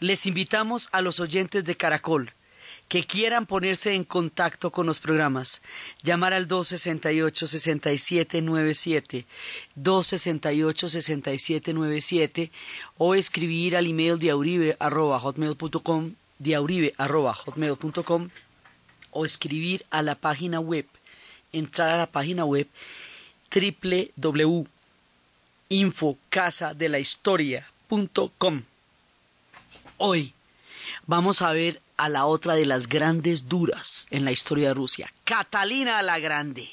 les invitamos a los oyentes de Caracol que quieran ponerse en contacto con los programas, llamar al 268-6797, 268-6797 o escribir al email diauribe.hotmail.com, diauribe.hotmail.com o escribir a la página web, entrar a la página web www.infocasadelahistoria.com Hoy vamos a ver a la otra de las grandes duras en la historia de Rusia, Catalina la Grande.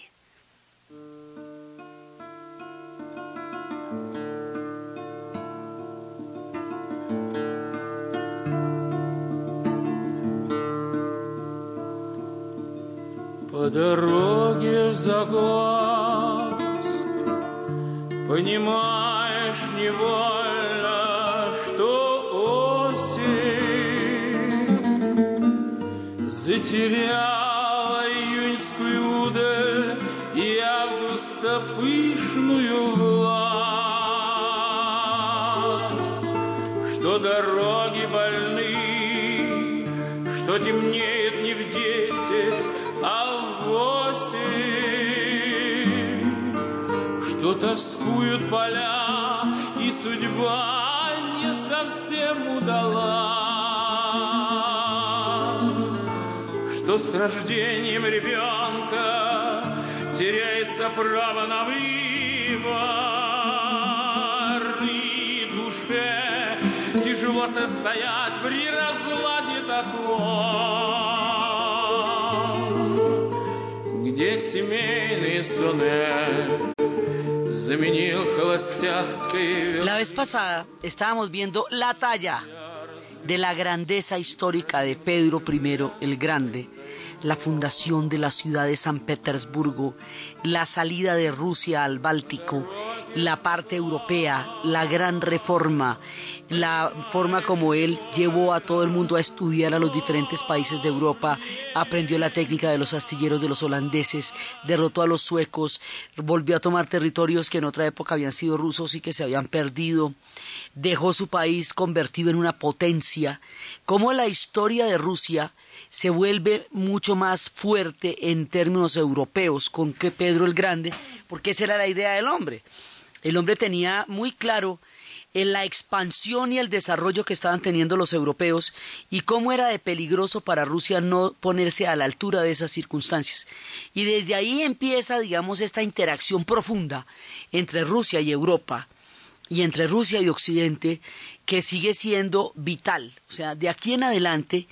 По дороге в заглаз Понимаешь невольно, Затеряла июньскую удаль И августа пышную власть. Что дороги больны, что темнеет не в десять, а в восемь, что тоскуют поля, и судьба не совсем удалась, что с рождением ребенка теряется право на выбор, и душе тяжело состоять при разладе таком, где семейный сонет заменил холостяцкой La vez pasada estábamos viendo la talla de la grandeza histórica de Pedro I el Grande, la fundación de la ciudad de San Petersburgo, la salida de Rusia al Báltico, la parte europea, la gran reforma, la forma como él llevó a todo el mundo a estudiar a los diferentes países de Europa, aprendió la técnica de los astilleros de los holandeses, derrotó a los suecos, volvió a tomar territorios que en otra época habían sido rusos y que se habían perdido, dejó su país convertido en una potencia, como la historia de Rusia se vuelve mucho más fuerte en términos europeos con que Pedro el Grande, porque esa era la idea del hombre. El hombre tenía muy claro en la expansión y el desarrollo que estaban teniendo los europeos y cómo era de peligroso para Rusia no ponerse a la altura de esas circunstancias. Y desde ahí empieza, digamos, esta interacción profunda entre Rusia y Europa y entre Rusia y Occidente que sigue siendo vital. O sea, de aquí en adelante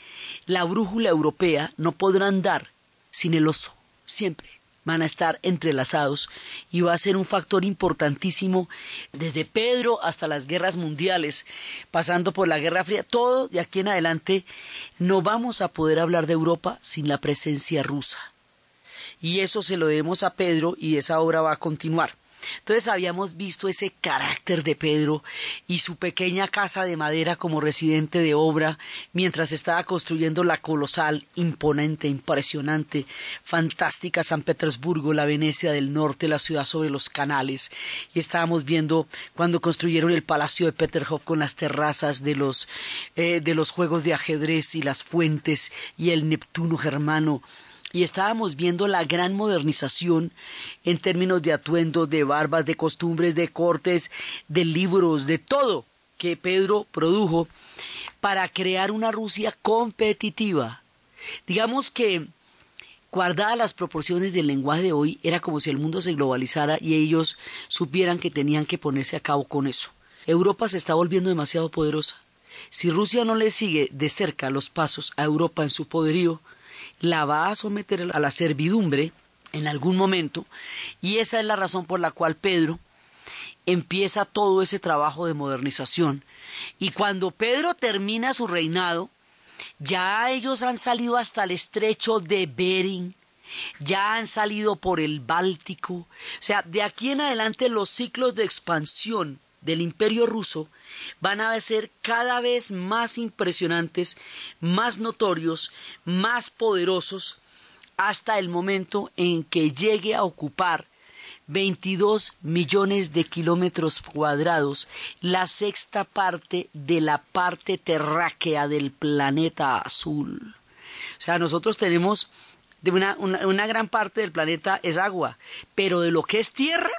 la brújula europea no podrá andar sin el oso, siempre van a estar entrelazados y va a ser un factor importantísimo desde Pedro hasta las guerras mundiales, pasando por la Guerra Fría, todo de aquí en adelante no vamos a poder hablar de Europa sin la presencia rusa. Y eso se lo debemos a Pedro y esa obra va a continuar. Entonces habíamos visto ese carácter de Pedro y su pequeña casa de madera como residente de obra mientras estaba construyendo la colosal, imponente, impresionante, fantástica San Petersburgo, la Venecia del Norte, la ciudad sobre los canales. Y estábamos viendo cuando construyeron el palacio de Peterhof con las terrazas de los, eh, de los juegos de ajedrez y las fuentes y el Neptuno germano y estábamos viendo la gran modernización en términos de atuendo, de barbas, de costumbres, de cortes, de libros, de todo que Pedro produjo para crear una Rusia competitiva. Digamos que guardadas las proporciones del lenguaje de hoy, era como si el mundo se globalizara y ellos supieran que tenían que ponerse a cabo con eso. Europa se está volviendo demasiado poderosa. Si Rusia no le sigue de cerca los pasos a Europa en su poderío, la va a someter a la servidumbre en algún momento y esa es la razón por la cual Pedro empieza todo ese trabajo de modernización. Y cuando Pedro termina su reinado ya ellos han salido hasta el estrecho de Bering ya han salido por el Báltico. O sea de aquí en adelante los ciclos de expansión del imperio ruso van a ser cada vez más impresionantes, más notorios, más poderosos, hasta el momento en que llegue a ocupar 22 millones de kilómetros cuadrados, la sexta parte de la parte terráquea del planeta azul. O sea, nosotros tenemos de una, gran parte del planeta es agua, pero de lo que es tierra,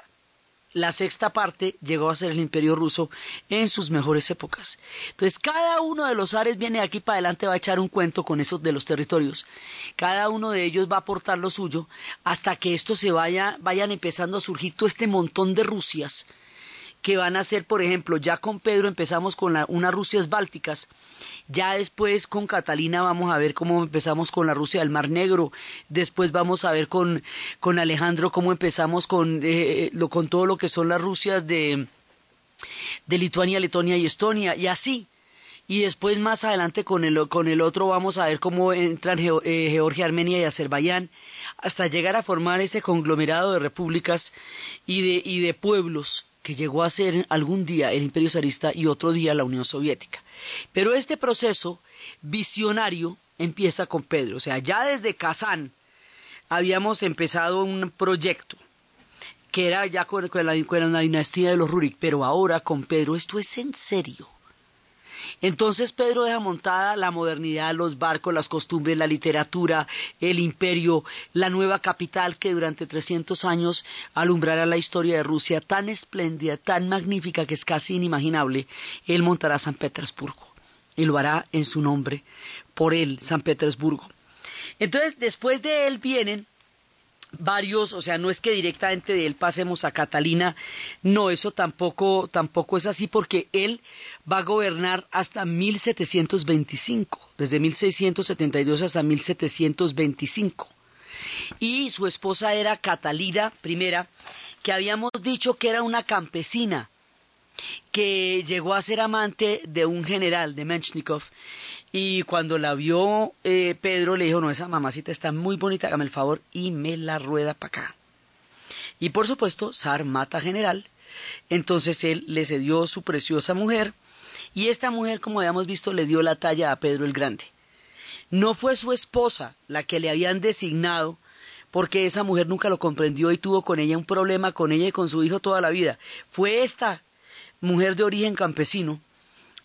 la sexta parte llegó a ser el imperio ruso en sus mejores épocas. Entonces, cada uno de los ares viene de aquí para adelante, va a echar un cuento con esos de los territorios. Cada uno de ellos va a aportar lo suyo hasta que esto se vaya, vayan empezando a surgir todo este montón de Rusias que van a ser, por ejemplo, ya con Pedro empezamos con la, unas Rusias bálticas, ya después con Catalina vamos a ver cómo empezamos con la Rusia del Mar Negro, después vamos a ver con, con Alejandro cómo empezamos con, eh, lo, con todo lo que son las Rusias de, de Lituania, Letonia y Estonia, y así. Y después más adelante con el, con el otro vamos a ver cómo entran eh, Georgia, Armenia y Azerbaiyán, hasta llegar a formar ese conglomerado de repúblicas y de, y de pueblos que llegó a ser algún día el Imperio zarista y otro día la Unión Soviética. Pero este proceso visionario empieza con Pedro, o sea, ya desde Kazán habíamos empezado un proyecto que era ya con, con, la, dinastía de los Rurik, pero ahora con Pedro esto es en serio. Entonces Pedro deja montada la modernidad, los barcos, las costumbres, la literatura, el imperio, la nueva capital que durante 300 años alumbrará la historia de Rusia tan espléndida, tan magnífica que es casi inimaginable. Él montará San Petersburgo y lo hará en su nombre, por él, San Petersburgo. Entonces, después de él vienen varios, o sea, no es que directamente de él pasemos a Catalina, no, eso tampoco, tampoco es así porque él va a gobernar hasta 1725, desde 1672 hasta 1725. Y su esposa era Catalina I, que habíamos dicho que era una campesina, que llegó a ser amante de un general, de Menchnikov, y cuando la vio eh, Pedro le dijo, no, esa mamacita está muy bonita, hágame el favor y me la rueda para acá. Y por supuesto, Zar mata general, entonces él le cedió su preciosa mujer, y esta mujer, como habíamos visto, le dio la talla a Pedro el Grande. No fue su esposa la que le habían designado, porque esa mujer nunca lo comprendió y tuvo con ella un problema con ella y con su hijo toda la vida. Fue esta mujer de origen campesino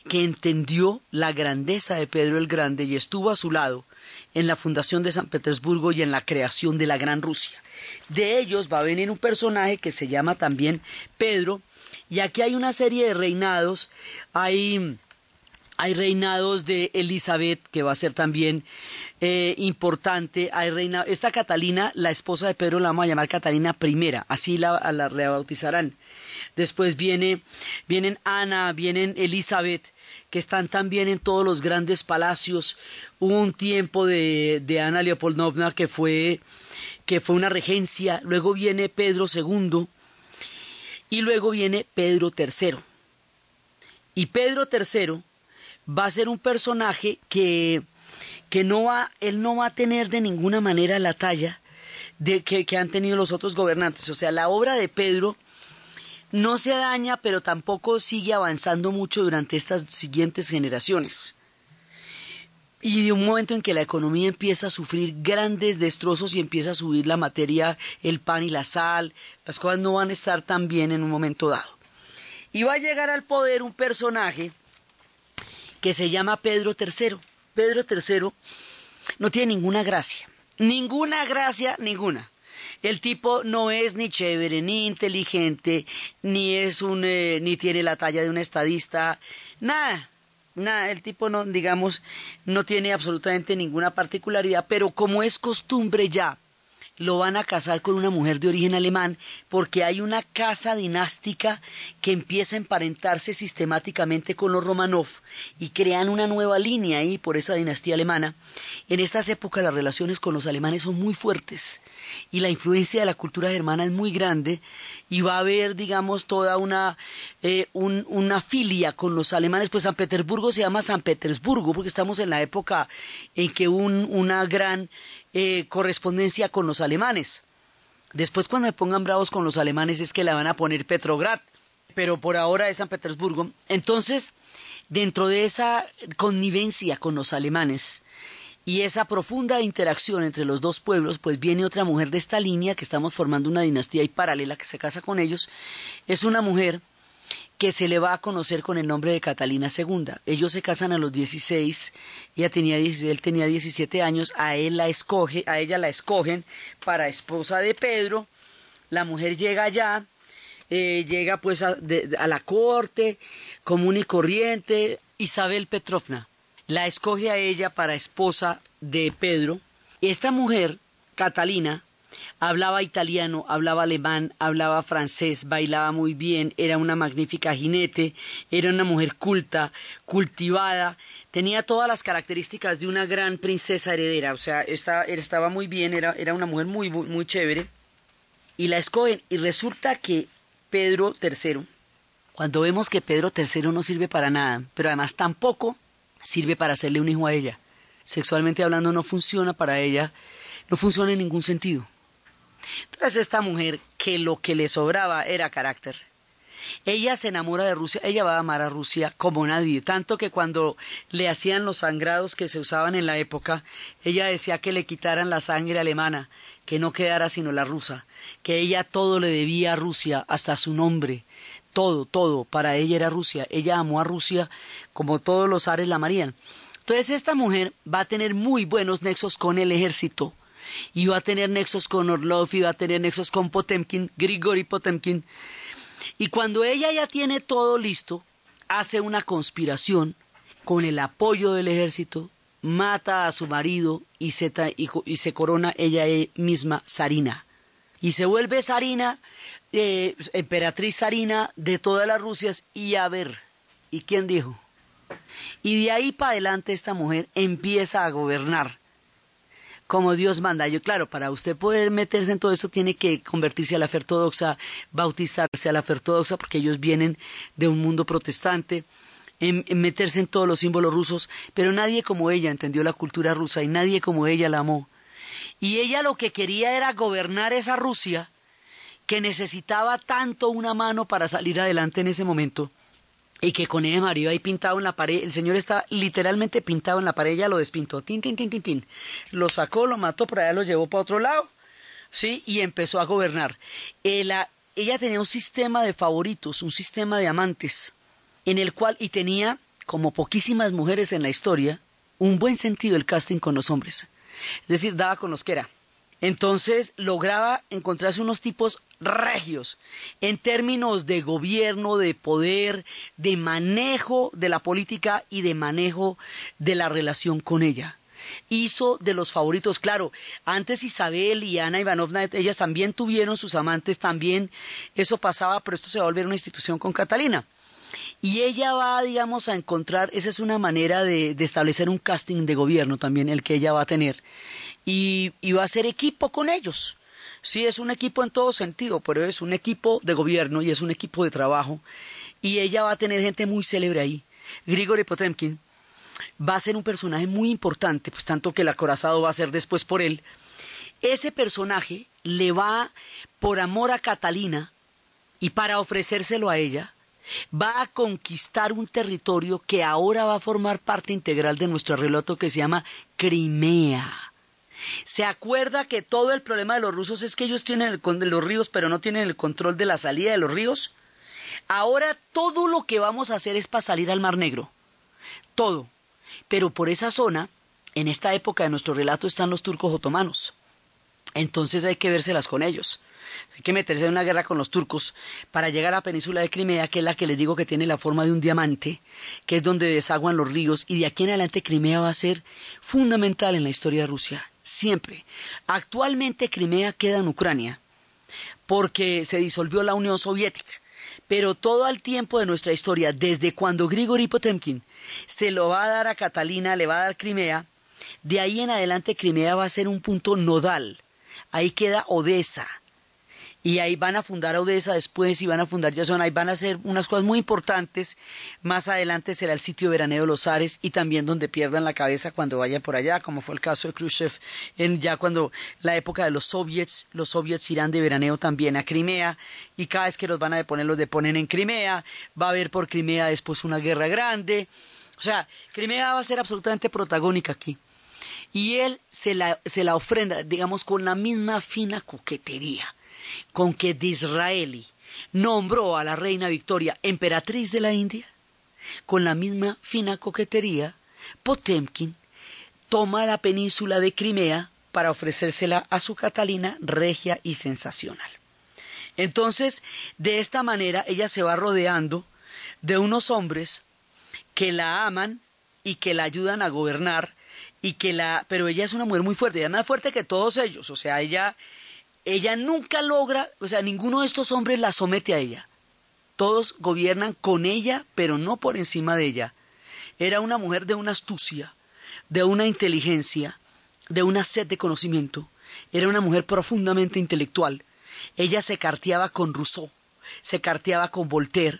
que entendió la grandeza de Pedro el Grande y estuvo a su lado en la fundación de San Petersburgo y en la creación de la Gran Rusia. De ellos va a venir un personaje que se llama también Pedro, y aquí hay una serie de reinados, hay, hay reinados de Elizabeth, que va a ser también eh, importante, hay reina, esta Catalina, la esposa de Pedro, la vamos a llamar Catalina I, así la, la rebautizarán. Después viene, vienen Ana, vienen Elizabeth, que están también en todos los grandes palacios. Hubo un tiempo de, de Ana Leopoldovna que fue, que fue una regencia. Luego viene Pedro II y luego viene Pedro III. Y Pedro III va a ser un personaje que, que no va, él no va a tener de ninguna manera la talla de que, que han tenido los otros gobernantes. O sea, la obra de Pedro no se daña, pero tampoco sigue avanzando mucho durante estas siguientes generaciones. Y de un momento en que la economía empieza a sufrir grandes destrozos y empieza a subir la materia, el pan y la sal, las cosas no van a estar tan bien en un momento dado. Y va a llegar al poder un personaje que se llama Pedro III. Pedro III no tiene ninguna gracia, ninguna gracia, ninguna. El tipo no es ni chévere, ni inteligente, ni es un, eh, ni tiene la talla de un estadista, nada nada, el tipo no, digamos, no tiene absolutamente ninguna particularidad, pero como es costumbre ya, lo van a casar con una mujer de origen alemán porque hay una casa dinástica que empieza a emparentarse sistemáticamente con los Romanov y crean una nueva línea ahí por esa dinastía alemana. En estas épocas las relaciones con los alemanes son muy fuertes y la influencia de la cultura germana es muy grande y va a haber, digamos, toda una, eh, un, una filia con los alemanes. Pues San Petersburgo se llama San Petersburgo porque estamos en la época en que un, una gran eh, correspondencia con los alemanes. Después cuando se pongan bravos con los alemanes es que la van a poner Petrograd, pero por ahora es San Petersburgo. Entonces, dentro de esa connivencia con los alemanes, y esa profunda interacción entre los dos pueblos, pues viene otra mujer de esta línea, que estamos formando una dinastía y paralela que se casa con ellos, es una mujer que se le va a conocer con el nombre de Catalina II. Ellos se casan a los 16, ella tenía 16, él tenía 17 años, a él la escoge, a ella la escogen para esposa de Pedro. La mujer llega allá, eh, llega pues a, a la corte común y corriente, Isabel Petrovna la escoge a ella para esposa de Pedro. Esta mujer, Catalina, Hablaba italiano, hablaba alemán, hablaba francés, bailaba muy bien, era una magnífica jinete, era una mujer culta, cultivada, tenía todas las características de una gran princesa heredera, o sea, estaba, muy bien, era, era una mujer muy, muy, muy chévere. Y la escogen, y resulta que Pedro III, cuando vemos que Pedro III no sirve para nada, pero además tampoco sirve para hacerle un hijo a ella, sexualmente hablando no funciona para ella, no funciona en ningún sentido. Entonces esta mujer, que lo que le sobraba era carácter, ella se enamora de Rusia, ella va a amar a Rusia como nadie, tanto que cuando le hacían los sangrados que se usaban en la época, ella decía que le quitaran la sangre alemana, que no quedara sino la rusa, que ella todo le debía a Rusia, hasta su nombre, todo, todo, para ella era Rusia, ella amó a Rusia como todos los ares la amarían. Entonces esta mujer va a tener muy buenos nexos con el ejército, y va a tener nexos con Orlov, va a tener nexos con Potemkin, Grigori Potemkin. Y cuando ella ya tiene todo listo, hace una conspiración con el apoyo del ejército, mata a su marido y se, y, se corona ella misma Sarina. Y se vuelve Sarina, eh, emperatriz Sarina de todas las Rusias, y a ver, ¿y quién dijo? Y de ahí para adelante esta mujer empieza a gobernar como Dios manda. Yo, claro, para usted poder meterse en todo eso tiene que convertirse a la fe ortodoxa, bautizarse a la fe ortodoxa, porque ellos vienen de un mundo protestante, en, meterse en todos los símbolos rusos, pero nadie como ella entendió la cultura rusa y nadie como ella la amó. Y ella lo que quería era gobernar esa Rusia que necesitaba tanto una mano para salir adelante en ese momento y que con ella María ahí pintado en la pared, el señor está literalmente pintado en la pared, ella lo despintó, tin, tin, tin, tin, tin. Lo sacó, lo mató, por allá lo llevó para otro lado, ¿sí? Y empezó a gobernar. Ella, ella tenía un sistema de favoritos, un sistema de amantes, en el cual, y tenía, como poquísimas mujeres en la historia, un buen sentido el casting con los hombres. Es decir, daba con los que era. Entonces lograba encontrarse unos tipos regios en términos de gobierno, de poder, de manejo de la política y de manejo de la relación con ella. Hizo de los favoritos, claro, antes Isabel y Ana Ivanovna, ellas también tuvieron sus amantes, también eso pasaba, pero esto se va a volver una institución con Catalina. Y ella va, digamos, a encontrar, esa es una manera de, de establecer un casting de gobierno también, el que ella va a tener y, va a ser equipo con ellos. Sí, es un equipo en todo sentido, pero es un equipo de gobierno y es un equipo de trabajo. Y ella va a tener gente muy célebre ahí. Grigori Potemkin va a ser un personaje muy importante, pues tanto que el acorazado va a ser después por él. Ese personaje le va, por amor a Catalina y para ofrecérselo a ella, va a conquistar un territorio que ahora va a formar parte integral de nuestro relato que se llama Crimea. Se acuerda que todo el problema de los rusos es que ellos tienen los ríos, pero no tienen el control de la salida de los ríos. Ahora todo lo que vamos a hacer es para salir al Mar Negro. Todo. Pero por esa zona, en esta época de nuestro relato, están los turcos otomanos. Entonces hay que vérselas con ellos. Hay que meterse en una guerra con los turcos para llegar a la península de Crimea, que es la que les digo que tiene la forma de un diamante, que es donde desaguan los ríos, y de aquí en adelante Crimea va a ser fundamental en la historia de Rusia siempre. Actualmente Crimea queda en Ucrania porque se disolvió la Unión Soviética. Pero todo el tiempo de nuestra historia, desde cuando Grigori Potemkin se lo va a dar a Catalina, le va a dar Crimea, de ahí en adelante Crimea va a ser un punto nodal. Ahí queda Odessa, y ahí van a fundar Odessa después y van a fundar Yazón, ahí van a hacer unas cosas muy importantes. Más adelante será el sitio veraneo de los Ares y también donde pierdan la cabeza cuando vayan por allá, como fue el caso de Khrushchev, en ya cuando la época de los soviets, los soviets irán de veraneo también a Crimea y cada vez que los van a deponer, los deponen en Crimea, va a haber por Crimea después una guerra grande. O sea, Crimea va a ser absolutamente protagónica aquí. Y él se la, se la ofrenda, digamos, con la misma fina coquetería con que Disraeli nombró a la reina Victoria emperatriz de la India, con la misma fina coquetería, Potemkin toma la península de Crimea para ofrecérsela a su Catalina regia y sensacional. Entonces, de esta manera ella se va rodeando de unos hombres que la aman y que la ayudan a gobernar y que la pero ella es una mujer muy fuerte, ella es más fuerte que todos ellos, o sea, ella ella nunca logra, o sea, ninguno de estos hombres la somete a ella. Todos gobiernan con ella, pero no por encima de ella. Era una mujer de una astucia, de una inteligencia, de una sed de conocimiento. Era una mujer profundamente intelectual. Ella se carteaba con Rousseau, se carteaba con Voltaire.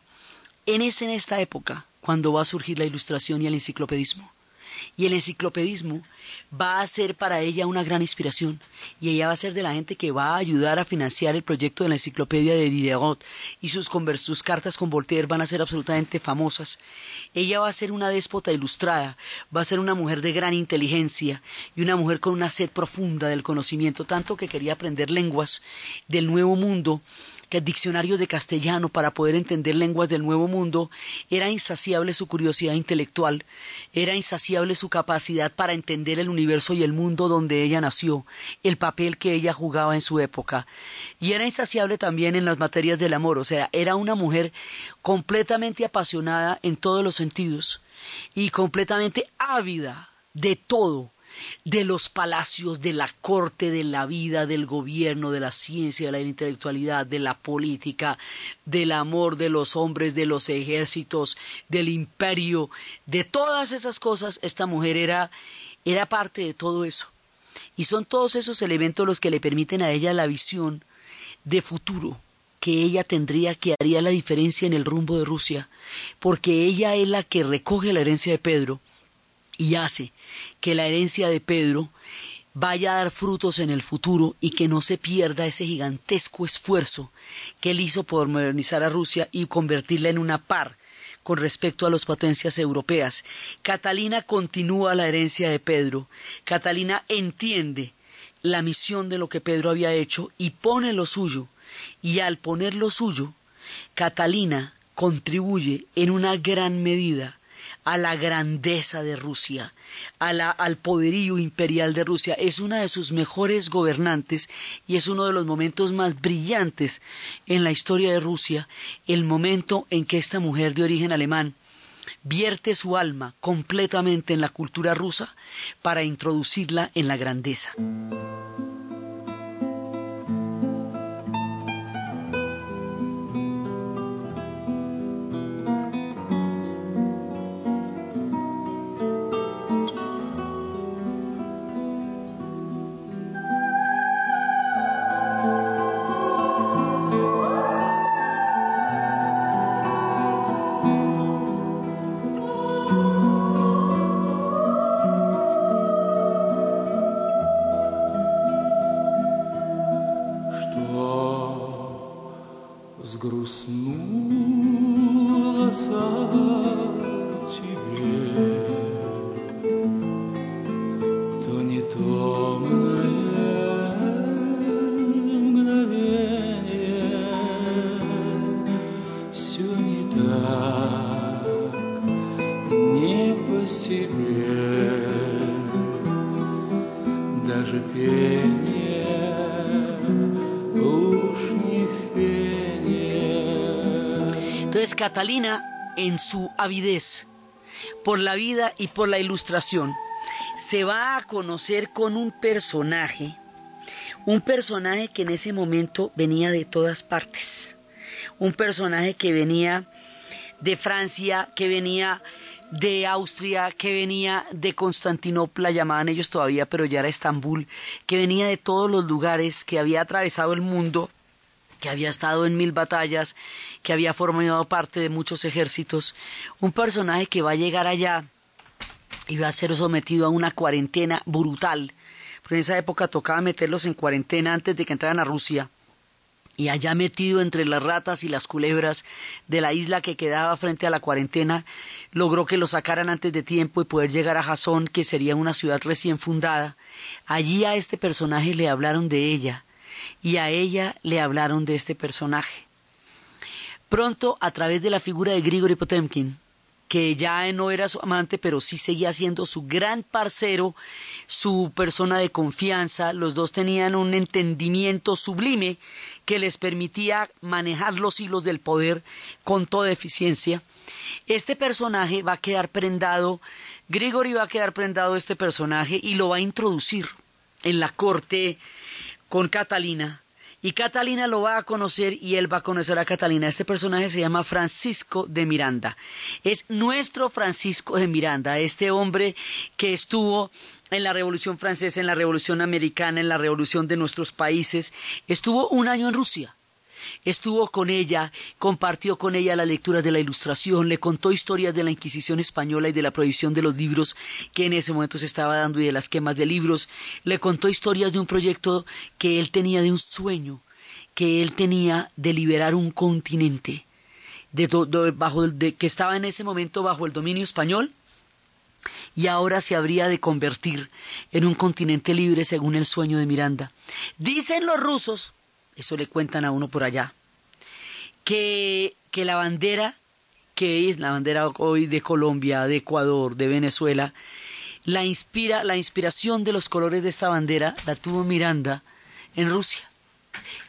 En es en esta época cuando va a surgir la ilustración y el enciclopedismo. Y el enciclopedismo va a ser para ella una gran inspiración y ella va a ser de la gente que va a ayudar a financiar el proyecto de la enciclopedia de Diderot y sus, cartas con Voltaire van a ser absolutamente famosas. Ella va a ser una déspota ilustrada, va a ser una mujer de gran inteligencia y una mujer con una sed profunda del conocimiento, tanto que quería aprender lenguas del nuevo mundo que el diccionario de castellano para poder entender lenguas del Nuevo Mundo, era insaciable su curiosidad intelectual, era insaciable su capacidad para entender el universo y el mundo donde ella nació, el papel que ella jugaba en su época, y era insaciable también en las materias del amor, o sea, era una mujer completamente apasionada en todos los sentidos y completamente ávida de todo de los palacios, de la corte, de la vida, del gobierno, de la ciencia, de la intelectualidad, de la política, del amor de los hombres, de los ejércitos, del imperio, de todas esas cosas, esta mujer era, era parte de todo eso. Y son todos esos elementos los que le permiten a ella la visión de futuro que ella tendría que haría la diferencia en el rumbo de Rusia, porque ella es la que recoge la herencia de Pedro y hace que la herencia de Pedro vaya a dar frutos en el futuro y que no se pierda ese gigantesco esfuerzo que él hizo por modernizar a Rusia y convertirla en una par con respecto a las potencias europeas. Catalina continúa la herencia de Pedro. Catalina entiende la misión de lo que Pedro había hecho y pone lo suyo. Y al poner lo suyo, Catalina contribuye en una gran medida a la grandeza de Rusia, al poderío imperial de Rusia. Es una de sus mejores gobernantes y es uno de los momentos más brillantes en la historia de Rusia, el momento en que esta mujer de origen alemán vierte su alma completamente en la cultura rusa para introducirla en la grandeza. Catalina, en su avidez por la vida y por la ilustración, se va a conocer con un personaje, un personaje que en ese momento venía de todas partes, un personaje que venía de Francia, que venía de Austria, que venía de Constantinopla, llamaban ellos todavía, pero ya era Estambul, que venía de todos los lugares, que había atravesado el mundo que había estado en mil batallas, que había formado parte de muchos ejércitos, un personaje que va a llegar allá y va a ser sometido a una cuarentena brutal, porque en esa época tocaba meterlos en cuarentena antes de que entraran a Rusia, y allá metido entre las ratas y las culebras de la isla que quedaba frente a la cuarentena, logró que lo sacaran antes de tiempo y poder llegar a Jasón, que sería una ciudad recién fundada. Allí a este personaje le hablaron de ella y a ella le hablaron de este personaje. Pronto, a través de la figura de Grigori Potemkin, que ya no era su amante, pero sí seguía siendo su gran parcero, su persona de confianza. Los dos tenían un entendimiento sublime que les permitía manejar los hilos del poder con toda eficiencia. Este personaje va a quedar prendado, Grigori va a quedar prendado este personaje y lo va a introducir en la corte con Catalina y Catalina lo va a conocer y él va a conocer a Catalina. Este personaje se llama Francisco de Miranda. Es nuestro Francisco de Miranda, este hombre que estuvo en la Revolución Francesa, en la Revolución Americana, en la Revolución de nuestros países. Estuvo un año en Rusia estuvo con ella, compartió con ella la lectura de la Ilustración, le contó historias de la Inquisición española y de la prohibición de los libros que en ese momento se estaba dando y de las quemas de libros, le contó historias de un proyecto que él tenía de un sueño, que él tenía de liberar un continente de, bajo, que estaba en ese momento bajo el dominio español y ahora se habría de convertir en un continente libre según el sueño de Miranda. Dicen los rusos eso le cuentan a uno por allá, que, que la bandera, que es la bandera hoy de Colombia, de Ecuador, de Venezuela, la inspira, la inspiración de los colores de esta bandera la tuvo Miranda en Rusia,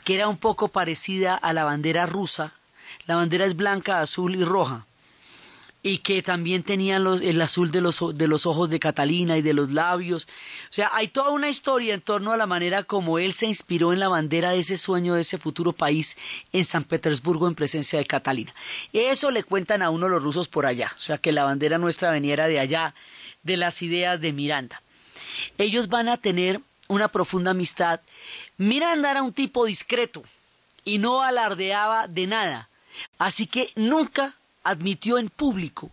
que era un poco parecida a la bandera rusa. La bandera es blanca, azul y roja y que también tenían los, el azul de los, de los ojos de Catalina y de los labios. O sea, hay toda una historia en torno a la manera como él se inspiró en la bandera de ese sueño, de ese futuro país en San Petersburgo en presencia de Catalina. Eso le cuentan a uno los rusos por allá, o sea, que la bandera nuestra veniera de allá, de las ideas de Miranda. Ellos van a tener una profunda amistad. Miranda era un tipo discreto y no alardeaba de nada, así que nunca admitió en público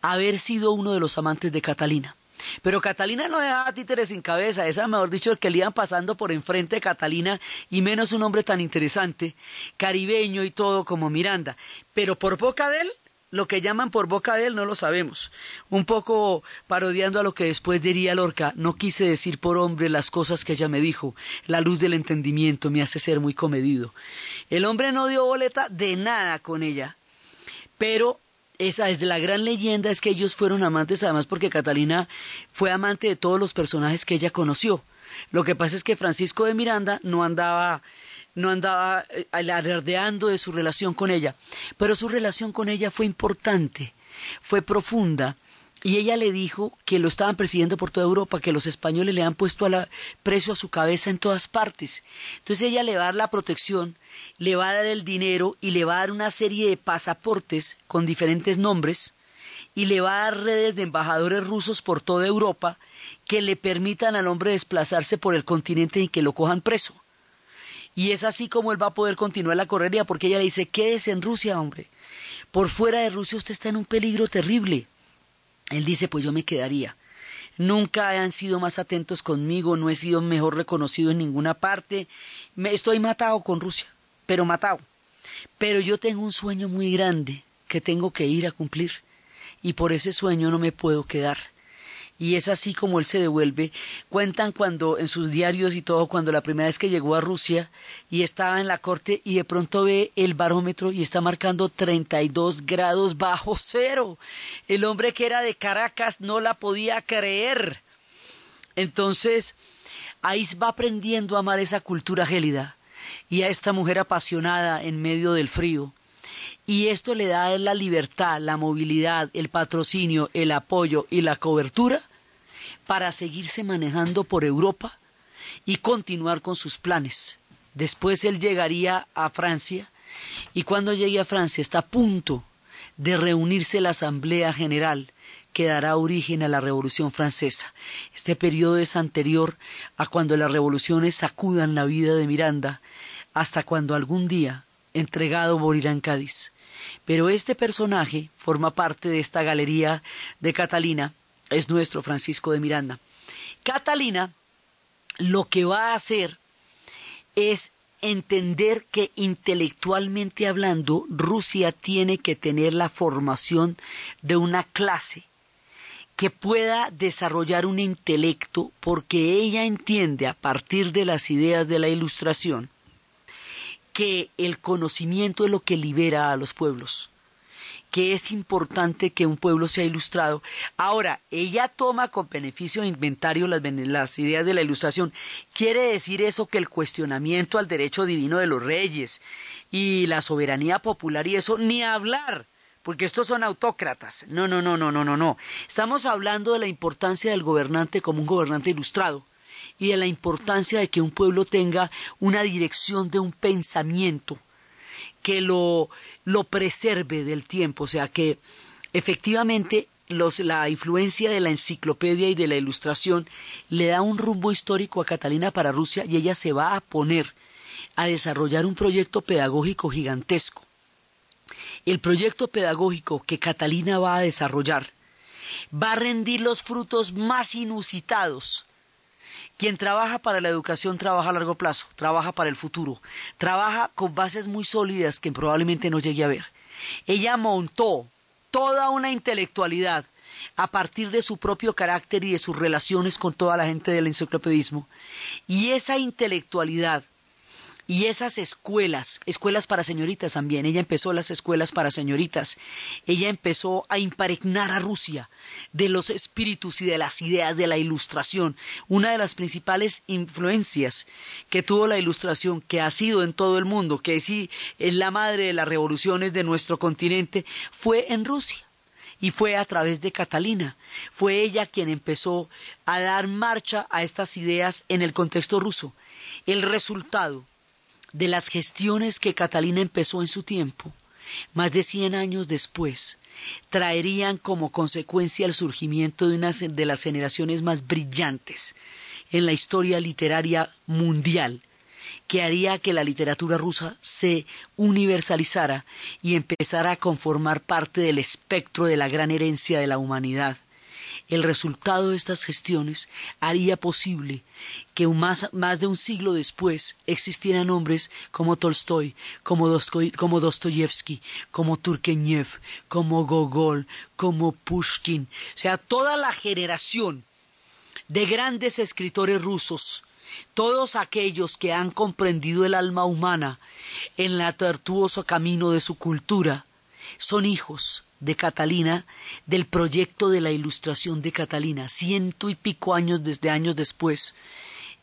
haber sido uno de los amantes de Catalina. Pero Catalina no dejaba títeres sin cabeza, esa mejor dicho, que le iban pasando por enfrente de Catalina, y menos un hombre tan interesante, caribeño y todo como Miranda. Pero por boca de él, lo que llaman por boca de él no lo sabemos. Un poco parodiando a lo que después diría Lorca, no quise decir por hombre las cosas que ella me dijo, la luz del entendimiento me hace ser muy comedido. El hombre no dio boleta de nada con ella, pero esa es la gran leyenda es que ellos fueron amantes además porque Catalina fue amante de todos los personajes que ella conoció. Lo que pasa es que Francisco de Miranda no andaba no andaba eh, alardeando de su relación con ella, pero su relación con ella fue importante, fue profunda, y ella le dijo que lo estaban persiguiendo por toda Europa, que los españoles le han puesto a la, precio a su cabeza en todas partes. Entonces ella le va a dar la protección, le va a dar el dinero y le va a dar una serie de pasaportes con diferentes nombres y le va a dar redes de embajadores rusos por toda Europa que le permitan al hombre desplazarse por el continente y que lo cojan preso. Y es así como él va a poder continuar la correría, porque ella le dice, quédese en Rusia, hombre. Por fuera de Rusia usted está en un peligro terrible. Él dice, pues yo me quedaría. Nunca han sido más atentos conmigo, no he sido mejor reconocido en ninguna parte. Me, estoy matado con Rusia, pero matado. Pero yo tengo un sueño muy grande que tengo que ir a cumplir. Y por ese sueño no me puedo quedar y es así como él se devuelve. Cuentan cuando en sus diarios y todo, cuando la primera vez que llegó a Rusia y estaba en la corte y de pronto ve el barómetro y está marcando 32 grados bajo cero. El hombre que era de Caracas no la podía creer. Entonces, ahí va aprendiendo a amar esa cultura gélida y a esta mujer apasionada en medio del frío. Y esto le da la libertad, la movilidad, el patrocinio, el apoyo y la cobertura para seguirse manejando por Europa y continuar con sus planes. Después él llegaría a Francia y cuando llegue a Francia está a punto de reunirse la Asamblea General que dará origen a la Revolución Francesa. Este periodo es anterior a cuando las revoluciones sacudan la vida de Miranda, hasta cuando algún día, entregado, morirá en Cádiz. Pero este personaje forma parte de esta galería de Catalina es nuestro Francisco de Miranda. Catalina lo que va a hacer es entender que intelectualmente hablando, Rusia tiene que tener la formación de una clase que pueda desarrollar un intelecto porque ella entiende a partir de las ideas de la ilustración que el conocimiento es lo que libera a los pueblos que es importante que un pueblo sea ilustrado. Ahora, ella toma con beneficio de inventario las, ideas de la ilustración. ¿Quiere decir eso que el cuestionamiento al derecho divino de los reyes y la soberanía popular y eso, ni hablar? Porque estos son autócratas. No, no, no, no, no, no, no. Estamos hablando de la importancia del gobernante como un gobernante ilustrado y de la importancia de que un pueblo tenga una dirección de un pensamiento que lo, lo preserve del tiempo, o sea que efectivamente los, la influencia de la enciclopedia y de la ilustración le da un rumbo histórico a Catalina para Rusia y ella se va a poner a desarrollar un proyecto pedagógico gigantesco. El proyecto pedagógico que Catalina va a desarrollar va a rendir los frutos más inusitados quien trabaja para la educación trabaja a largo plazo, trabaja para el futuro, trabaja con bases muy sólidas que probablemente no llegue a ver. Ella montó toda una intelectualidad a partir de su propio carácter y de sus relaciones con toda la gente del enciclopedismo, y esa intelectualidad y esas escuelas, escuelas para señoritas también, ella empezó las escuelas para señoritas, ella empezó a impregnar a Rusia de los espíritus y de las ideas de la ilustración. Una de las principales influencias que tuvo la ilustración, que ha sido en todo el mundo, que sí es la madre de las revoluciones de nuestro continente, fue en Rusia y fue a través de Catalina. Fue ella quien empezó a dar marcha a estas ideas en el contexto ruso. El resultado de las gestiones que Catalina empezó en su tiempo, más de cien años después, traerían como consecuencia el surgimiento de una de las generaciones más brillantes en la historia literaria mundial, que haría que la literatura rusa se universalizara y empezara a conformar parte del espectro de la gran herencia de la humanidad el resultado de estas gestiones haría posible que más, de un siglo después existieran hombres como Tolstoy, como, como Dostoyevsky, como Turgenev, como Gogol, como Pushkin, o sea, toda la generación de grandes escritores rusos, todos aquellos que han comprendido el alma humana en el tortuoso camino de su cultura, son hijos de Catalina, del proyecto de la ilustración de Catalina, ciento y pico años desde años después.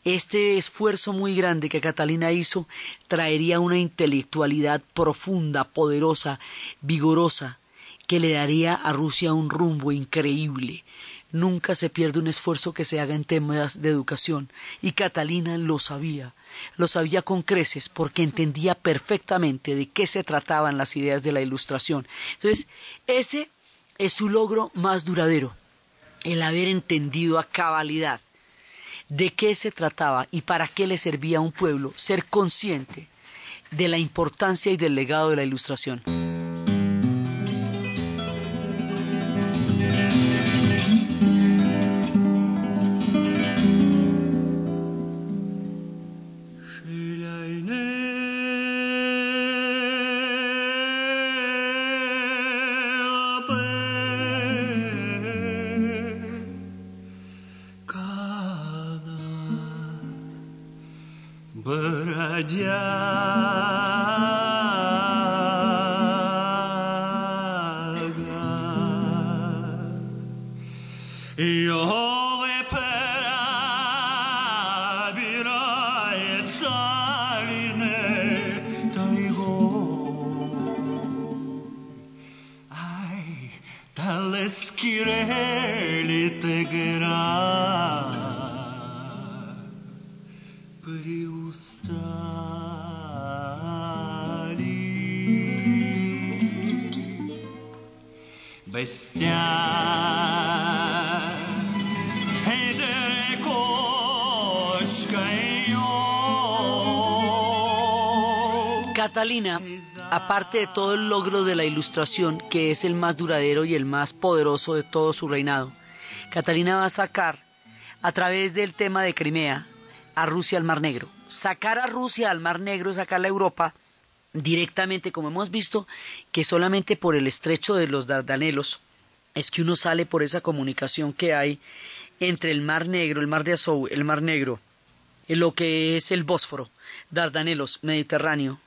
Este esfuerzo muy grande que Catalina hizo traería una intelectualidad profunda, poderosa, vigorosa, que le daría a Rusia un rumbo increíble. Nunca se pierde un esfuerzo que se haga en temas de educación, y Catalina lo sabía lo sabía con creces porque entendía perfectamente de qué se trataban las ideas de la ilustración. Entonces, ese es su logro más duradero, el haber entendido a cabalidad de qué se trataba y para qué le servía a un pueblo ser consciente de la importancia y del legado de la ilustración. Бродяга. Catalina, aparte de todo el logro de la ilustración, que es el más duradero y el más poderoso de todo su reinado, Catalina va a sacar, a través del tema de Crimea, a Rusia al Mar Negro. sacar a Rusia al Mar Negro, sacar a Europa directamente, como hemos visto, que solamente por el estrecho de los Dardanelos es que uno sale por esa comunicación que hay entre el Mar Negro, el Mar de Azov, el Mar Negro, lo que es el Bósforo, Dardanelos, Mediterráneo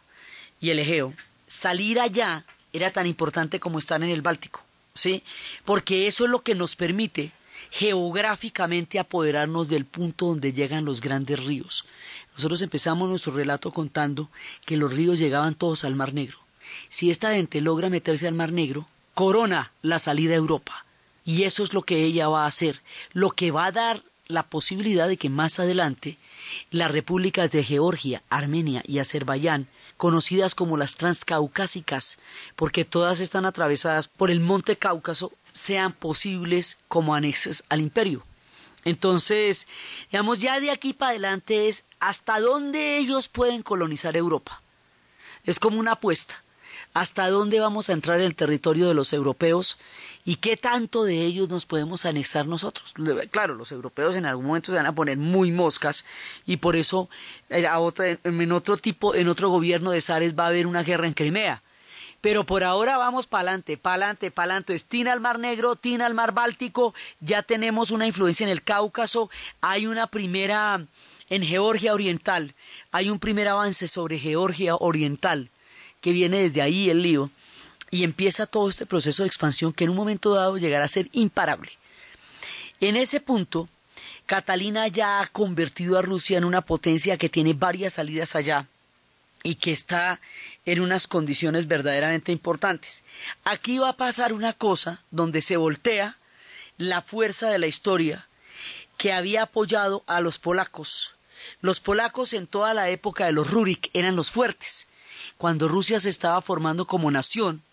y el Egeo. Salir allá era tan importante como estar en el Báltico, ¿sí? Porque eso es lo que nos permite geográficamente apoderarnos del punto donde llegan los grandes ríos. Nosotros empezamos nuestro relato contando que los ríos llegaban todos al Mar Negro. Si esta gente logra meterse al Mar Negro, corona la salida a Europa. Y eso es lo que ella va a hacer, lo que va a dar la posibilidad de que más adelante las repúblicas de Georgia, Armenia y Azerbaiyán, conocidas como las transcaucásicas, porque todas están atravesadas por el monte Cáucaso, sean posibles como anexos al imperio. Entonces, digamos, ya de aquí para adelante es hasta dónde ellos pueden colonizar Europa. Es como una apuesta. ¿Hasta dónde vamos a entrar en el territorio de los europeos y qué tanto de ellos nos podemos anexar nosotros? Claro, los europeos en algún momento se van a poner muy moscas y por eso eh, en otro tipo, en otro gobierno de Zares va a haber una guerra en Crimea pero por ahora vamos para adelante, para adelante, para adelante. Tina al Mar Negro, Tina al Mar Báltico, ya tenemos una influencia en el Cáucaso, hay una primera en Georgia Oriental, hay un primer avance sobre Georgia Oriental, que viene desde ahí el lío, y empieza todo este proceso de expansión que en un momento dado llegará a ser imparable. En ese punto, Catalina ya ha convertido a Rusia en una potencia que tiene varias salidas allá y que está en unas condiciones verdaderamente importantes. Aquí va a pasar una cosa donde se voltea la fuerza de la historia que había apoyado a los polacos. Los polacos en toda la época de los Rurik eran los fuertes. Cuando Rusia se estaba formando como nación,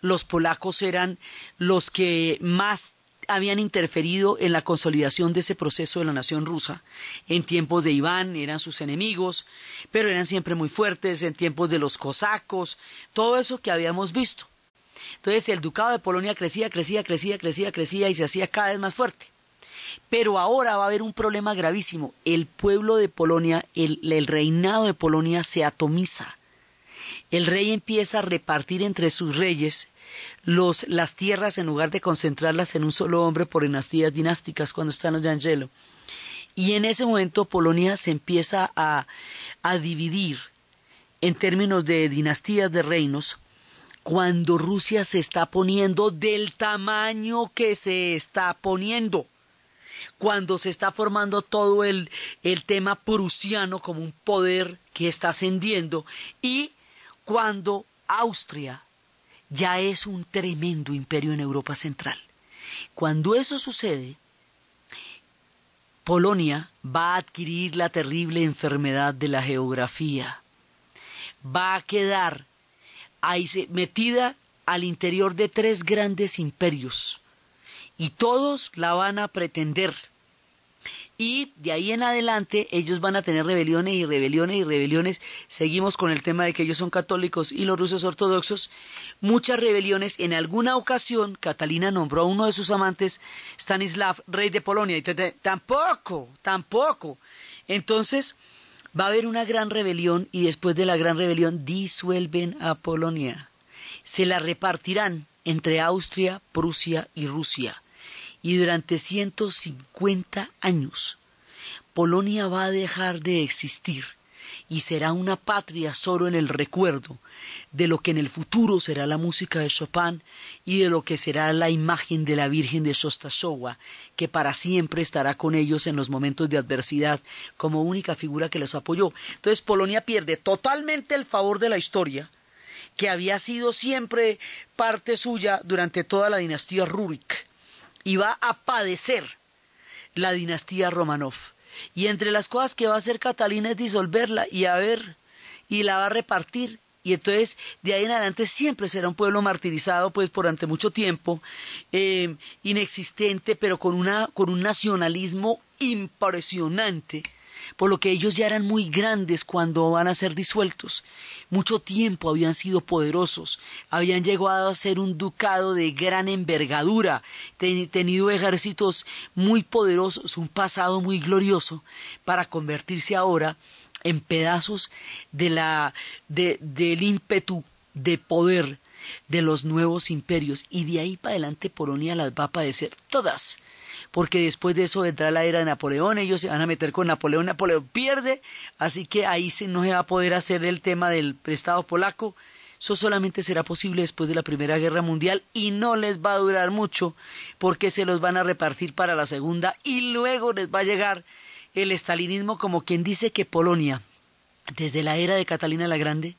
los polacos eran los que más habían interferido en la consolidación de ese proceso de la nación rusa. En tiempos de Iván eran sus enemigos, pero eran siempre muy fuertes, en tiempos de los cosacos, todo eso que habíamos visto. Entonces el ducado de Polonia crecía, crecía, crecía, crecía, crecía y se hacía cada vez más fuerte. Pero ahora va a haber un problema gravísimo. El pueblo de Polonia, el, el reinado de Polonia se atomiza. El rey empieza a repartir entre sus reyes los, las tierras en lugar de concentrarlas en un solo hombre por dinastías dinásticas cuando están los de Angelo. Y en ese momento Polonia se empieza a, a dividir en términos de dinastías de reinos cuando Rusia se está poniendo del tamaño que se está poniendo, cuando se está formando todo el, el tema prusiano como un poder que está ascendiendo y cuando Austria ya es un tremendo imperio en Europa Central. Cuando eso sucede, Polonia va a adquirir la terrible enfermedad de la geografía. Va a quedar metida al interior de tres grandes imperios y todos la van a pretender y de ahí en adelante ellos van a tener rebeliones y rebeliones y rebeliones. Seguimos con el tema de que ellos son católicos y los rusos ortodoxos. Muchas rebeliones. En alguna ocasión Catalina nombró a uno de sus amantes, Stanislav, rey de Polonia. Y tampoco, tampoco. Entonces va a haber una gran rebelión y después de la gran rebelión disuelven a Polonia. Se la repartirán entre Austria, Prusia y Rusia y durante 150 años Polonia va a dejar de existir y será una patria solo en el recuerdo de lo que en el futuro será la música de Chopin y de lo que será la imagen de la Virgen de Shostasowa, que para siempre estará con ellos en los momentos de adversidad como única figura que les apoyó. Entonces Polonia pierde totalmente el favor de la historia, que había sido siempre parte suya durante toda la dinastía Rurik y va a padecer la dinastía Romanov. Y entre las cosas que va a hacer Catalina es disolverla y a ver, y la va a repartir. Y entonces, de ahí en adelante siempre será un pueblo martirizado, pues, durante mucho tiempo, eh, inexistente, pero con, una, con un nacionalismo impresionante por lo que ellos ya eran muy grandes cuando van a ser disueltos. Mucho tiempo habían sido poderosos, habían llegado a ser un ducado de gran envergadura, tenido ejércitos muy poderosos, un pasado muy glorioso, para convertirse ahora en pedazos de la, de, del ímpetu de poder de los nuevos imperios y de ahí para adelante Polonia las va a padecer todas porque después de eso vendrá la era de Napoleón, ellos se van a meter con Napoleón, Napoleón pierde, así que ahí no se va a poder hacer el tema del Estado polaco, eso solamente será posible después de la Primera Guerra Mundial y no les va a durar mucho porque se los van a repartir para la Segunda y luego les va a llegar el estalinismo como quien dice que Polonia, desde la era de Catalina la Grande,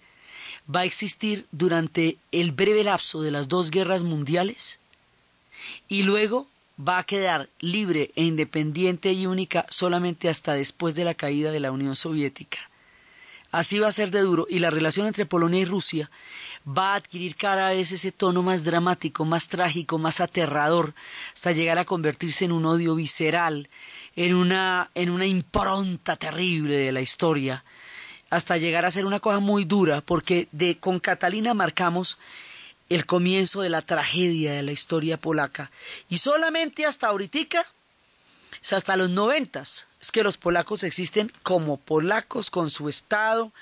va a existir durante el breve lapso de las dos guerras mundiales y luego va a quedar libre e independiente y única solamente hasta después de la caída de la Unión Soviética. Así va a ser de duro y la relación entre Polonia y Rusia va a adquirir cada vez ese tono más dramático, más trágico, más aterrador, hasta llegar a convertirse en un odio visceral, en una, en una impronta terrible de la historia, hasta llegar a ser una cosa muy dura, porque de, con Catalina marcamos el comienzo de la tragedia de la historia polaca. Y solamente hasta ahorita, hasta los noventas, es que los polacos existen como polacos con su Estado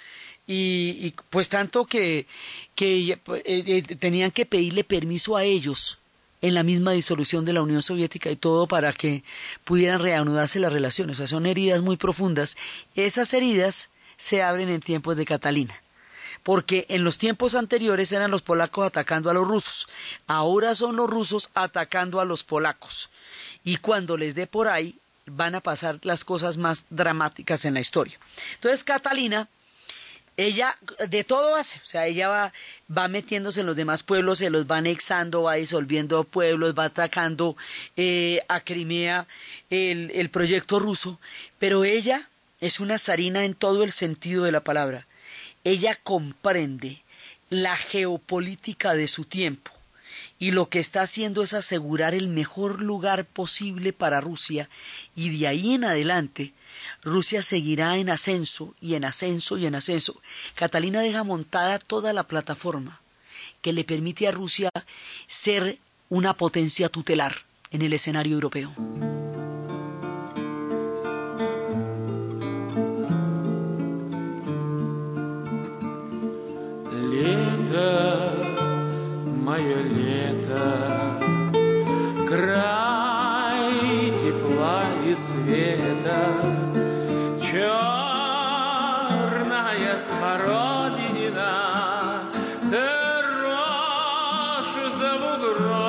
y, pues tanto que, que eh, eh, tenían que pedirle permiso a ellos en la misma disolución de la Unión Soviética y todo para que pudieran reanudarse las relaciones. O sea, son heridas muy profundas. Esas heridas se abren en tiempos de Catalina porque en los tiempos anteriores eran los polacos atacando a los rusos, ahora son los rusos atacando a los polacos. Y cuando les dé por ahí, van a pasar las cosas más dramáticas en la historia. Entonces, Catalina, ella de todo hace, o sea, ella va, va metiéndose en los demás pueblos, se los va anexando, va disolviendo pueblos, va atacando eh, a Crimea el, el proyecto ruso, pero ella es una zarina en todo el sentido de la palabra ella comprende la geopolítica de su tiempo y lo que está haciendo es asegurar el mejor lugar posible para Rusia y de ahí en adelante Rusia seguirá en ascenso y en ascenso y en ascenso. Catalina deja montada toda la plataforma que le permite a Rusia ser una potencia tutelar en el escenario europeo. И света, черная смородина, дрожь за бугром.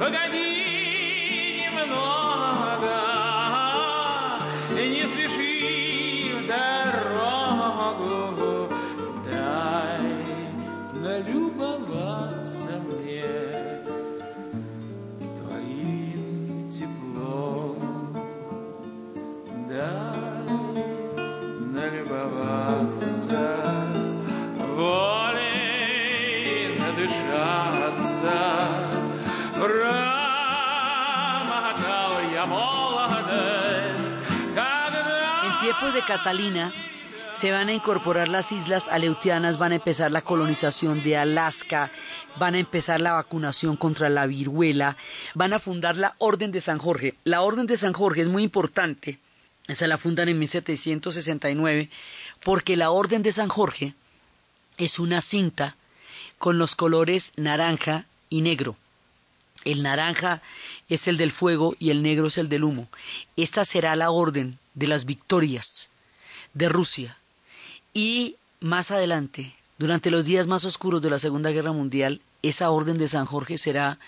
Погоди немного, не спеши в дорогу, de Catalina, se van a incorporar las islas aleutianas, van a empezar la colonización de Alaska, van a empezar la vacunación contra la viruela, van a fundar la Orden de San Jorge. La Orden de San Jorge es muy importante, esa la fundan en 1769, porque la Orden de San Jorge es una cinta con los colores naranja y negro. El naranja es el del fuego y el negro es el del humo. Esta será la orden de las victorias de Rusia y más adelante, durante los días más oscuros de la Segunda Guerra Mundial, esa orden de San Jorge será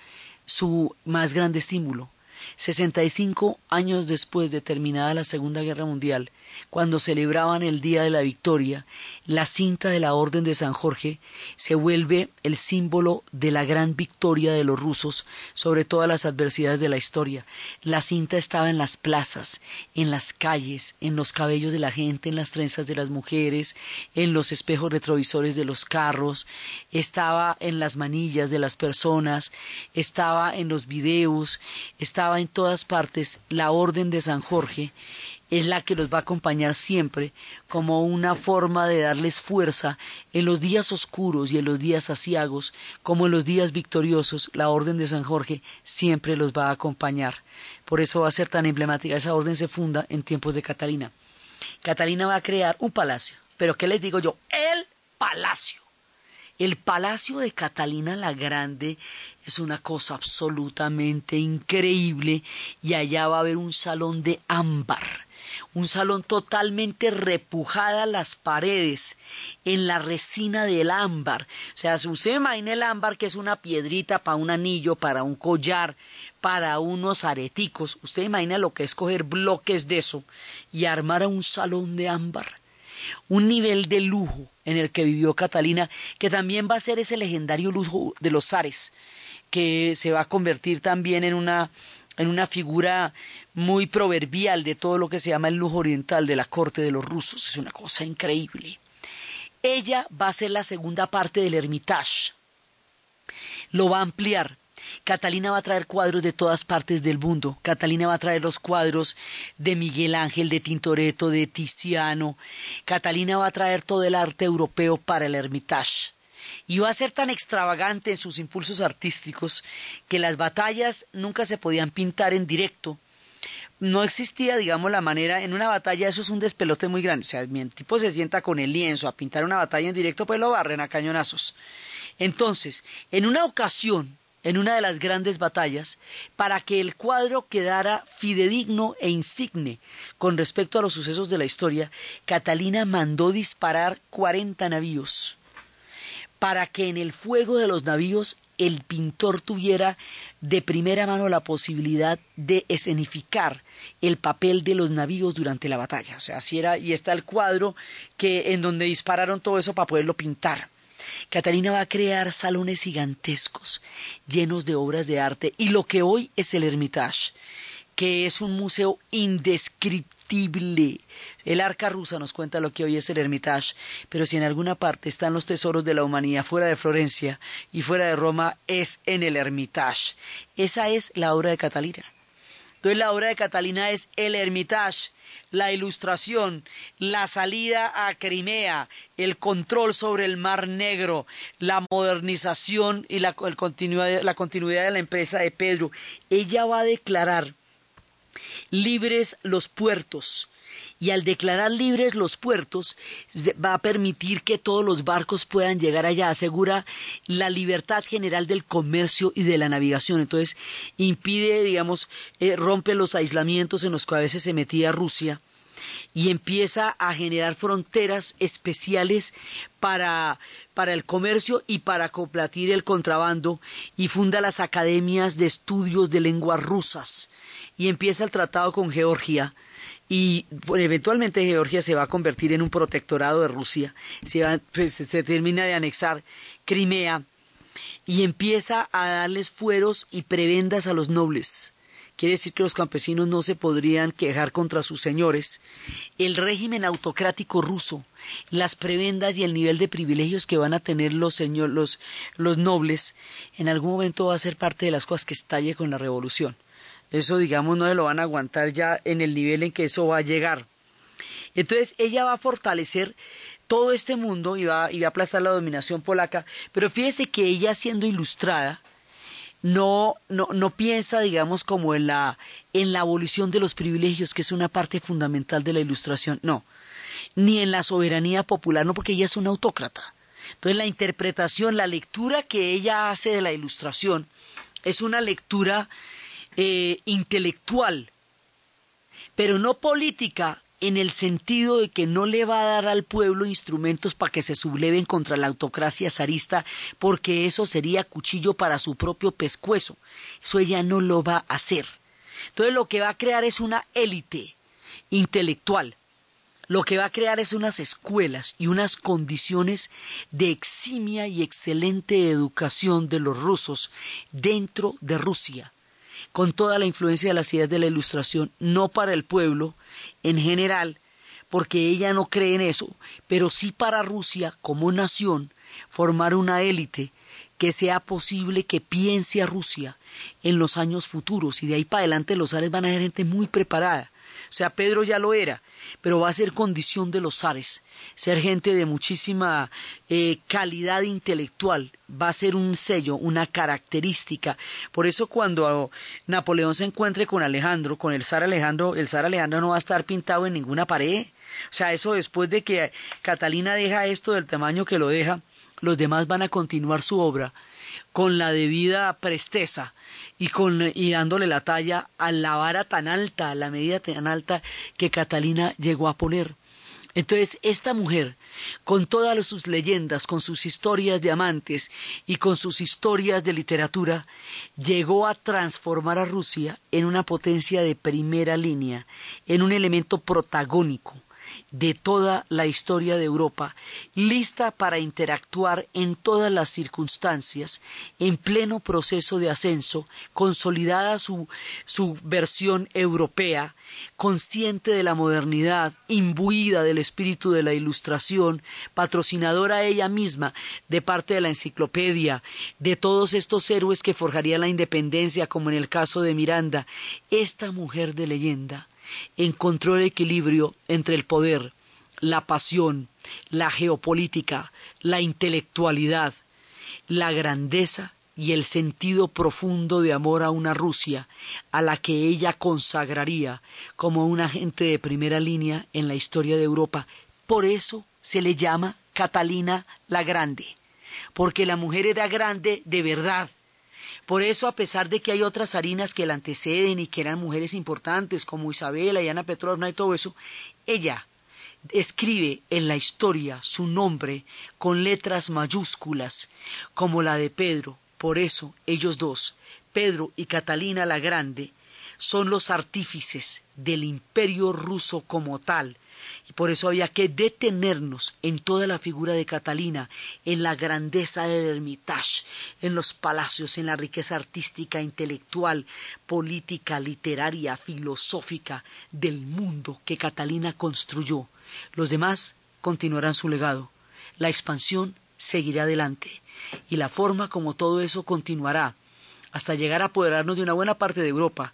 su más grande estímulo. 65 años después de terminada la Segunda Guerra Mundial, cuando celebraban el Día de la Victoria, la cinta de la Orden de San Jorge se vuelve el símbolo de la gran victoria de los rusos sobre todas las adversidades de la historia. La cinta estaba en las plazas, en las calles, en los cabellos de la gente, en las trenzas de las mujeres, en los espejos retrovisores de los carros, estaba en las manillas de las personas, estaba en los videos, estaba en todas partes la Orden de San Jorge es la que los va a acompañar siempre como una forma de darles fuerza en los días oscuros y en los días asiagos, como en los días victoriosos, la Orden de San Jorge siempre los va a acompañar. Por eso va a ser tan emblemática. Esa orden se funda en tiempos de Catalina. Catalina va a crear un palacio. Pero ¿qué les digo yo? El palacio. El palacio de Catalina la Grande es una cosa absolutamente increíble y allá va a haber un salón de ámbar un salón totalmente repujada las paredes, en la resina del ámbar. O sea, si usted imagina el ámbar, que es una piedrita para un anillo, para un collar, para unos areticos, usted imagina lo que es coger bloques de eso y armar a un salón de ámbar. Un nivel de lujo en el que vivió Catalina, que también va a ser ese legendario lujo de los zares, que se va a convertir también en una en una figura muy proverbial de todo lo que se llama el lujo oriental de la corte de los rusos. Es una cosa increíble. Ella va a ser la segunda parte del Hermitage. Lo va a ampliar. Catalina va a traer cuadros de todas partes del mundo. Catalina va a traer los cuadros de Miguel Ángel, de Tintoretto, de Tiziano. Catalina va a traer todo el arte europeo para el Hermitage y va a ser tan extravagante en sus impulsos artísticos que las batallas nunca se podían pintar en directo. No existía, digamos, la manera, en una batalla eso es un despelote muy grande. O sea, mi tipo se sienta con el lienzo a pintar una batalla en directo, pues lo barren a cañonazos. Entonces, en una ocasión, en una de las grandes batallas, para que el cuadro quedara fidedigno e insigne con respecto a los sucesos de la historia, Catalina mandó disparar cuarenta navíos para que en el fuego de los navíos el pintor tuviera de primera mano la posibilidad de escenificar el papel de los navíos durante la batalla. O sea, así era, y está el cuadro que en donde dispararon todo eso para poderlo pintar. Catalina va a crear salones gigantescos, llenos de obras de arte, y lo que hoy es el Hermitage, que es un museo indescriptible el arca rusa nos cuenta lo que hoy es el Hermitage, pero si en alguna parte están los tesoros de la humanidad fuera de Florencia y fuera de Roma, es en el Hermitage. Esa es la obra de Catalina. Entonces la obra de Catalina es el Hermitage, la ilustración, la salida a Crimea, el control sobre el Mar Negro, la modernización y la, continuidad, la continuidad de la empresa de Pedro. Ella va a declarar libres los puertos, y al declarar libres los puertos va a permitir que todos los barcos puedan llegar allá, asegura la libertad general del comercio y de la navegación. Entonces impide, digamos, eh, rompe los aislamientos en los que a veces se metía Rusia y empieza a generar fronteras especiales para, para el comercio y para combatir el contrabando y funda las academias de estudios de lenguas rusas. Y empieza el tratado con Georgia y eventualmente Georgia se va a convertir en un protectorado de Rusia, se, pues, se termina de anexar Crimea y empieza a darles fueros y prebendas a los nobles. Quiere decir que los campesinos no se podrían quejar contra sus señores. El régimen autocrático ruso, las prebendas y el nivel de privilegios que van a tener los, señor, los, los nobles, en algún momento va a ser parte de las cosas que estalle con la revolución. Eso, digamos, no se lo van a aguantar ya en el nivel en que eso va a llegar. Entonces, ella va a fortalecer todo este mundo y va, y va a aplastar la dominación polaca, pero fíjese que ella siendo ilustrada, no, no, no piensa, digamos, como en la, en la abolición de los privilegios, que es una parte fundamental de la ilustración, no, ni en la soberanía popular, no, porque ella es una autócrata. Entonces la interpretación, la lectura que ella hace de la ilustración es una lectura eh, intelectual, pero no política en el sentido de que no le va a dar al pueblo instrumentos para que se subleven contra la autocracia zarista, porque eso sería cuchillo para su propio pescuezo. Eso ella no lo va a hacer. Entonces lo que va a crear es una élite intelectual. Lo que va a crear es unas escuelas y unas condiciones de eximia y excelente educación de los rusos dentro de Rusia con toda la influencia de las ideas de la Ilustración, no para el pueblo en general, porque ella no cree en eso, pero sí para Rusia como nación, formar una élite que sea posible que piense a Rusia en los años futuros y de ahí para adelante los zares van a ser gente muy preparada. O sea, Pedro ya lo era, pero va a ser condición de los zares, ser gente de muchísima eh, calidad intelectual, va a ser un sello, una característica. Por eso cuando Napoleón se encuentre con Alejandro, con el zar Alejandro, el zar Alejandro no va a estar pintado en ninguna pared. O sea, eso después de que Catalina deja esto del tamaño que lo deja, los demás van a continuar su obra con la debida presteza y, con, y dándole la talla a la vara tan alta, a la medida tan alta que Catalina llegó a poner. Entonces, esta mujer, con todas sus leyendas, con sus historias de amantes y con sus historias de literatura, llegó a transformar a Rusia en una potencia de primera línea, en un elemento protagónico de toda la historia de Europa, lista para interactuar en todas las circunstancias, en pleno proceso de ascenso, consolidada su, su versión europea, consciente de la modernidad, imbuida del espíritu de la ilustración, patrocinadora ella misma de parte de la enciclopedia, de todos estos héroes que forjarían la independencia, como en el caso de Miranda, esta mujer de leyenda encontró el equilibrio entre el poder, la pasión, la geopolítica, la intelectualidad, la grandeza y el sentido profundo de amor a una Rusia a la que ella consagraría como un agente de primera línea en la historia de Europa. Por eso se le llama Catalina la Grande, porque la mujer era grande de verdad, por eso, a pesar de que hay otras harinas que la anteceden y que eran mujeres importantes como Isabela y Ana Petrovna y todo eso, ella escribe en la historia su nombre con letras mayúsculas como la de Pedro. Por eso ellos dos, Pedro y Catalina la Grande, son los artífices del imperio ruso como tal, y por eso había que detenernos en toda la figura de Catalina, en la grandeza del Hermitage, en los palacios, en la riqueza artística, intelectual, política, literaria, filosófica del mundo que Catalina construyó. Los demás continuarán su legado. La expansión seguirá adelante y la forma como todo eso continuará hasta llegar a apoderarnos de una buena parte de Europa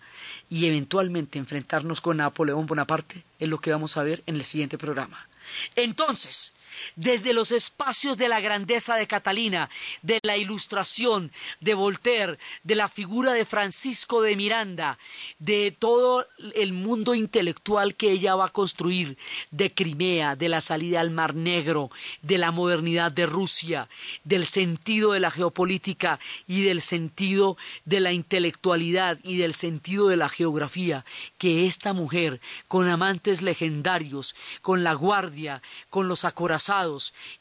y eventualmente enfrentarnos con Napoleón Bonaparte es lo que vamos a ver en el siguiente programa. Entonces, desde los espacios de la grandeza de Catalina, de la ilustración de Voltaire, de la figura de Francisco de Miranda, de todo el mundo intelectual que ella va a construir, de Crimea, de la salida al Mar Negro, de la modernidad de Rusia, del sentido de la geopolítica y del sentido de la intelectualidad y del sentido de la geografía, que esta mujer, con amantes legendarios, con la guardia, con los acorazados,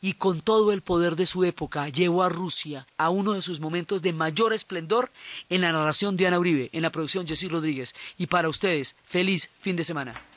y con todo el poder de su época llevó a Rusia a uno de sus momentos de mayor esplendor en la narración de Ana Uribe, en la producción Jessy Rodríguez. Y para ustedes, feliz fin de semana.